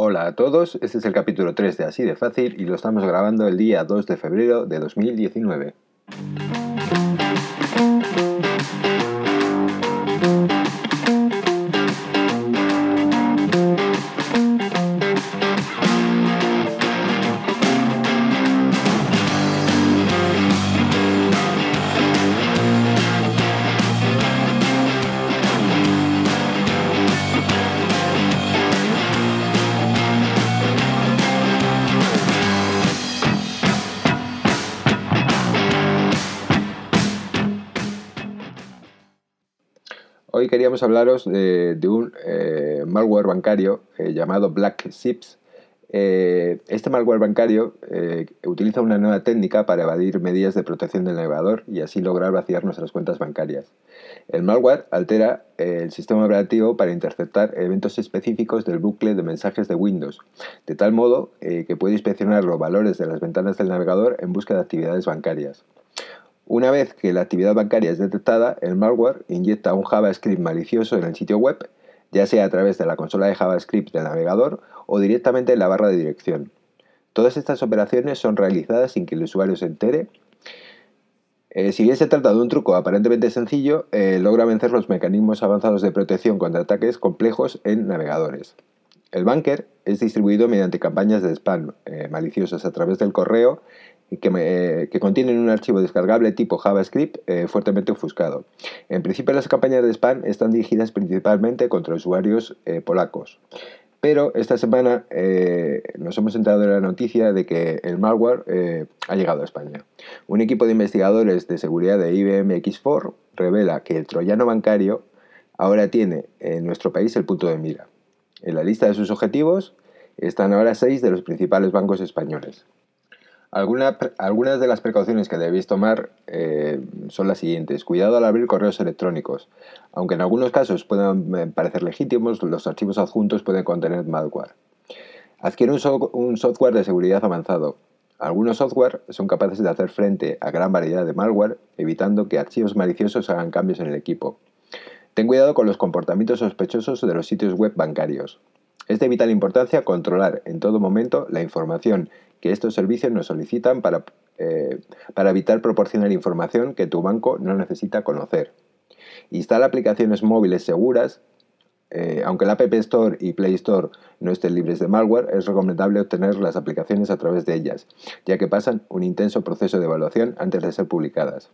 Hola a todos, este es el capítulo 3 de Así de Fácil y lo estamos grabando el día 2 de febrero de 2019. Queríamos hablaros de, un eh, malware bancario eh, llamado Black Zips. Eh, este malware bancario utiliza una nueva técnica para evadir medidas de protección del navegador y así lograr vaciar nuestras cuentas bancarias. El malware altera el sistema operativo para interceptar eventos específicos del bucle de mensajes de Windows, de tal modo que puede inspeccionar los valores de las ventanas del navegador en busca de actividades bancarias. Una vez que la actividad bancaria es detectada, el malware inyecta un JavaScript malicioso en el sitio web, ya sea a través de la consola de JavaScript del navegador o directamente en la barra de dirección. Todas estas operaciones son realizadas sin que el usuario se entere. Eh, si bien se trata de un truco aparentemente sencillo, eh, logra vencer los mecanismos avanzados de protección contra ataques complejos en navegadores. El bunker es distribuido mediante campañas de spam eh, maliciosos a través del correo que, que, contienen un archivo descargable tipo JavaScript eh, fuertemente ofuscado. En principio las campañas de spam están dirigidas principalmente contra usuarios eh, polacos. Pero esta semana eh, nos hemos enterado de la noticia de que el malware ha llegado a España. Un equipo de investigadores de seguridad de IBM X4 revela que el troyano bancario ahora tiene en nuestro país el punto de mira. En la lista de sus objetivos están ahora seis de los principales bancos españoles algunas de las precauciones que debéis tomar eh, son las siguientes. Cuidado al abrir correos electrónicos. Aunque en algunos casos puedan eh, parecer legítimos, los archivos adjuntos pueden contener malware. Adquiere un, software de seguridad avanzado. Algunos software son capaces de hacer frente a gran variedad de malware, evitando que archivos maliciosos hagan cambios en el equipo. Ten cuidado con los comportamientos sospechosos de los sitios web bancarios. Es de vital importancia controlar en todo momento la información que estos servicios nos solicitan para, eh, para evitar proporcionar información que tu banco no necesita conocer. Instala aplicaciones móviles seguras. Eh, aunque la App Store y Play Store no estén libres de malware, es recomendable obtener las aplicaciones a través de ellas, ya que pasan un intenso proceso de evaluación antes de ser publicadas.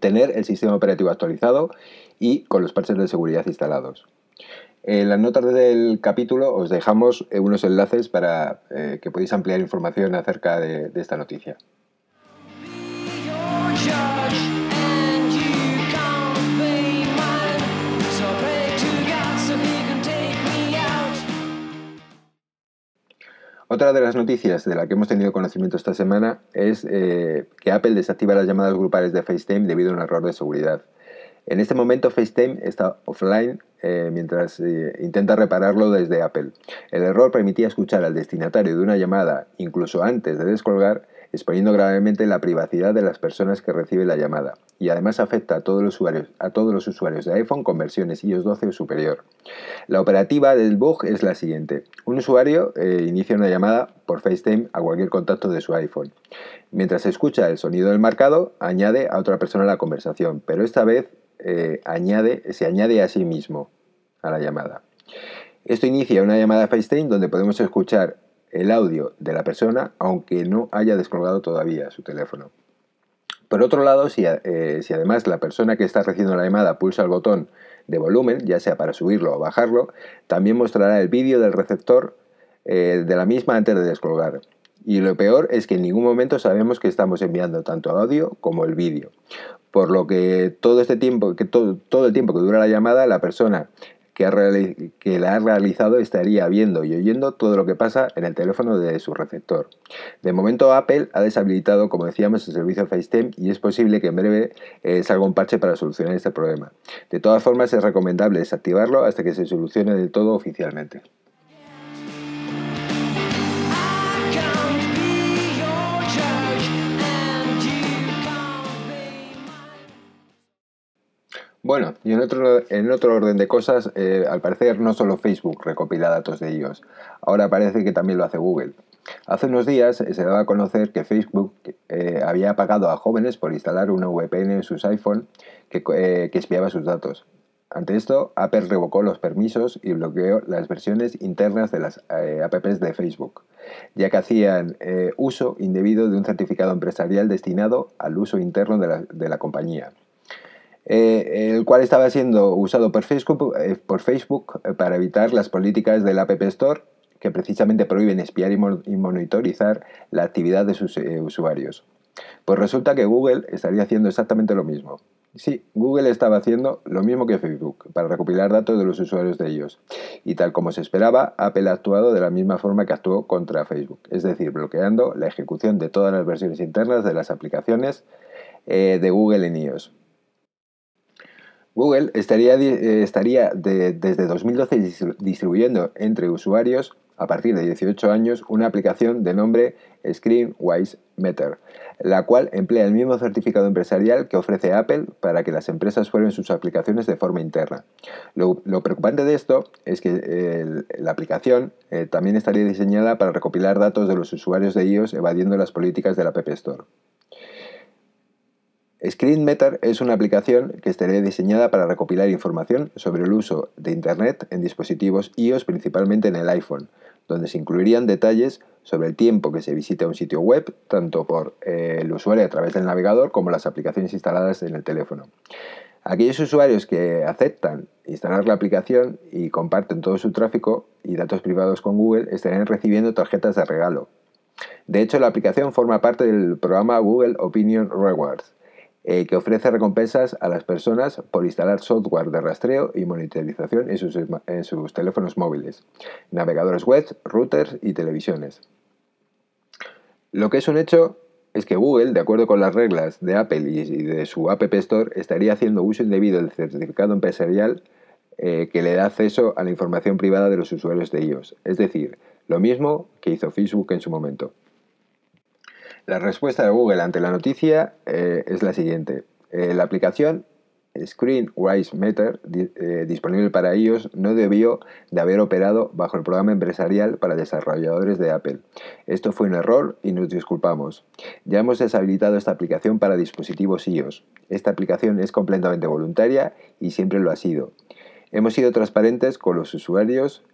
Tener el sistema operativo actualizado y con los parches de seguridad instalados. En las notas del capítulo os dejamos eh, unos enlaces para eh, que podáis ampliar información acerca de, esta noticia. Otra de las noticias de la que hemos tenido conocimiento esta semana es eh, que Apple desactiva las llamadas grupales de FaceTime debido a un error de seguridad. En este momento FaceTime está offline eh, mientras eh, intenta repararlo desde Apple. El error permitía escuchar al destinatario de una llamada incluso antes de descolgar, exponiendo gravemente la privacidad de las personas que reciben la llamada, y además afecta a todos los usuarios, a todos los usuarios de iPhone con versiones iOS 12 o superior. La operativa del bug es la siguiente. Un usuario eh, inicia una llamada por FaceTime a cualquier contacto de su iPhone. Mientras escucha el sonido del marcado, añade a otra persona a la conversación, pero esta vez eh, se añade a sí mismo a la llamada. Esto inicia una llamada FaceTime donde podemos escuchar el audio de la persona aunque no haya descolgado todavía su teléfono. Por otro lado, si, eh, además la persona que está recibiendo la llamada pulsa el botón de volumen, ya sea para subirlo o bajarlo, también mostrará el vídeo del receptor eh, de la misma antes de descolgar. Y lo peor es que en ningún momento sabemos que estamos enviando tanto audio como el vídeo por lo que todo este tiempo, que todo, el tiempo que dura la llamada, la persona que, la ha realizado estaría viendo y oyendo todo lo que pasa en el teléfono de su receptor. De momento Apple ha deshabilitado, como decíamos, el servicio FaceTime y es posible que en breve eh, salga un parche para solucionar este problema. De todas formas es recomendable desactivarlo hasta que se solucione del todo oficialmente. Bueno, y en otro, en otro orden de cosas, eh, al parecer no solo Facebook recopila datos de ellos, ahora parece que también lo hace Google. Hace unos días se daba a conocer que Facebook eh, había pagado a jóvenes por instalar una VPN en sus iPhone que, eh, que, espiaba sus datos. Ante esto, Apple revocó los permisos y bloqueó las versiones internas de las apps de Facebook, ya que hacían uso indebido de un certificado empresarial destinado al uso interno de la, de la compañía. Eh, el cual estaba siendo usado por Facebook, eh, por Facebook eh, para evitar las políticas del App Store que precisamente prohíben espiar y, monitorizar la actividad de sus usuarios. Pues resulta que Google estaría haciendo exactamente lo mismo. Sí, Google estaba haciendo lo mismo que Facebook para recopilar datos de los usuarios de ellos. Y tal como se esperaba, Apple ha actuado de la misma forma que actuó contra Facebook, es decir, bloqueando la ejecución de todas las versiones internas de las aplicaciones de Google en iOS. Google estaría, eh, estaría desde 2012 distribuyendo entre usuarios a partir de 18 años una aplicación de nombre ScreenWise Meter, la cual emplea el mismo certificado empresarial que ofrece Apple para que las empresas prueben sus aplicaciones de forma interna. Lo, preocupante de esto es que la aplicación eh, también estaría diseñada para recopilar datos de los usuarios de iOS evadiendo las políticas de la App Store. ScreenMeter es una aplicación que estaría diseñada para recopilar información sobre el uso de Internet en dispositivos iOS, principalmente en el iPhone, donde se incluirían detalles sobre el tiempo que se visita un sitio web, tanto por eh, el usuario a través del navegador como las aplicaciones instaladas en el teléfono. Aquellos usuarios que aceptan instalar la aplicación y comparten todo su tráfico y datos privados con Google estarían recibiendo tarjetas de regalo. De hecho, la aplicación forma parte del programa Google Opinion Rewards, eh, que ofrece recompensas a las personas por instalar software de rastreo y monitorización en sus, teléfonos móviles, navegadores web, routers y televisiones. Lo que es un hecho es que Google, de acuerdo con las reglas de Apple y de su App Store, estaría haciendo uso indebido del certificado empresarial eh, que le da acceso a la información privada de los usuarios de iOS. Es decir, lo mismo que hizo Facebook en su momento. La respuesta de Google ante la noticia eh, es la siguiente. Eh, la aplicación ScreenWise Meter, eh, disponible para iOS, no debió de haber operado bajo el programa empresarial para desarrolladores de Apple. Esto fue un error y nos disculpamos. Ya hemos deshabilitado esta aplicación para dispositivos iOS. Esta aplicación es completamente voluntaria y siempre lo ha sido. Hemos sido transparentes con los usuarios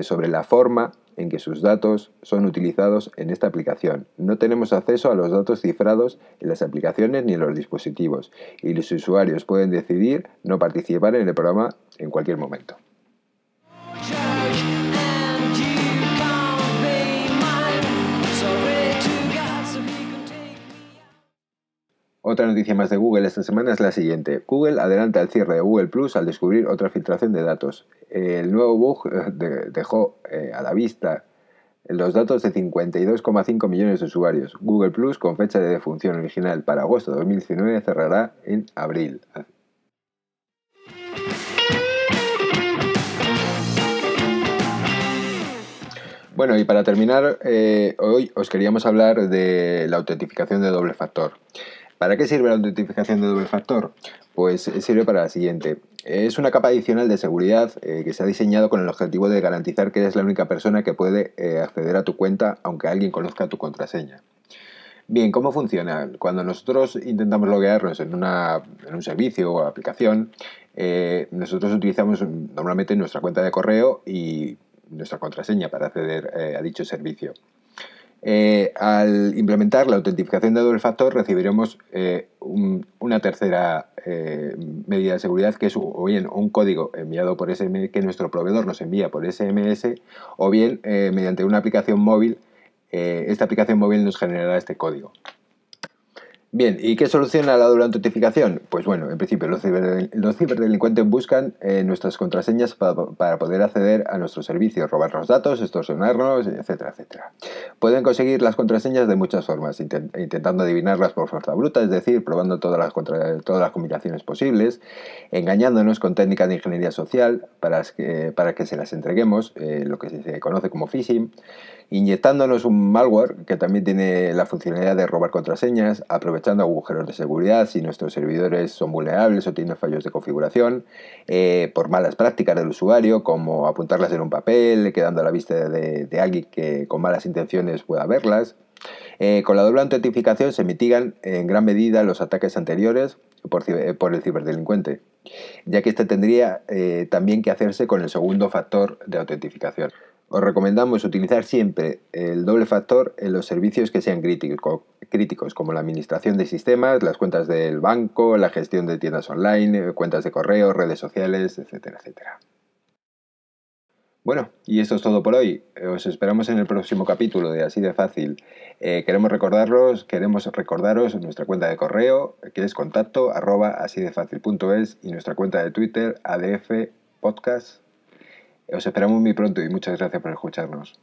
sobre la forma en que sus datos son utilizados en esta aplicación. No tenemos acceso a los datos cifrados en las aplicaciones ni en los dispositivos y los usuarios pueden decidir no participar en el programa en cualquier momento. Otra noticia más de Google esta semana es la siguiente. Google adelanta el cierre de Google Plus al descubrir otra filtración de datos. El nuevo bug eh, dejó eh, a la vista los datos de 52,5 millones de usuarios. Google Plus, con fecha de defunción original para agosto de 2019, cerrará en abril. Bueno, y para terminar, eh, hoy os queríamos hablar de la autentificación de doble factor. ¿Para qué sirve la autentificación de doble factor? Pues sirve para la siguiente. Es una capa adicional de seguridad eh, que se ha diseñado con el objetivo de garantizar que eres la única persona que puede eh, acceder a tu cuenta aunque alguien conozca tu contraseña. Bien, ¿cómo funciona? Cuando nosotros intentamos loguearnos en, en un servicio o aplicación, eh, nosotros utilizamos normalmente nuestra cuenta de correo y nuestra contraseña para acceder a dicho servicio. Eh, al implementar la autentificación de doble factor recibiremos eh, una tercera eh, medida de seguridad que es o bien un código enviado por SMS que nuestro proveedor nos envía por SMS o bien mediante una aplicación móvil esta aplicación móvil nos generará este código. Bien, ¿y qué soluciona la doble autentificación? Pues bueno, en principio los, ciberdelincuentes buscan eh, nuestras contraseñas para, poder acceder a nuestro servicio, robarnos datos, extorsionarnos, etcétera, etcétera. Pueden conseguir las contraseñas de muchas formas, intentando adivinarlas por fuerza bruta, es decir, probando todas las, todas las combinaciones posibles, engañándonos con técnicas de ingeniería social para que, para que se las entreguemos, eh, lo que se conoce como phishing, inyectándonos un malware que también tiene la funcionalidad de robar contraseñas, aprovechar aprovechando agujeros de seguridad si nuestros servidores son vulnerables o tienen fallos de configuración, eh, por malas prácticas del usuario, como apuntarlas en un papel, quedando a la vista de, alguien que con malas intenciones pueda verlas. Eh, con la doble autentificación se mitigan en gran medida los ataques anteriores por, por el ciberdelincuente, ya que este tendría también que hacerse con el segundo factor de autentificación. Os recomendamos utilizar siempre el doble factor en los servicios que sean críticos, como la administración de sistemas, las cuentas del banco, la gestión de tiendas online, cuentas de correo, redes sociales, etcétera, etcétera. Bueno, y esto es todo por hoy. Os esperamos en el próximo capítulo de Así de Fácil. Eh, queremos recordaros, queremos recordaros nuestra cuenta de correo, que es contacto arroba y nuestra cuenta de Twitter, ADF Podcast os esperamos muy pronto y muchas gracias por escucharnos.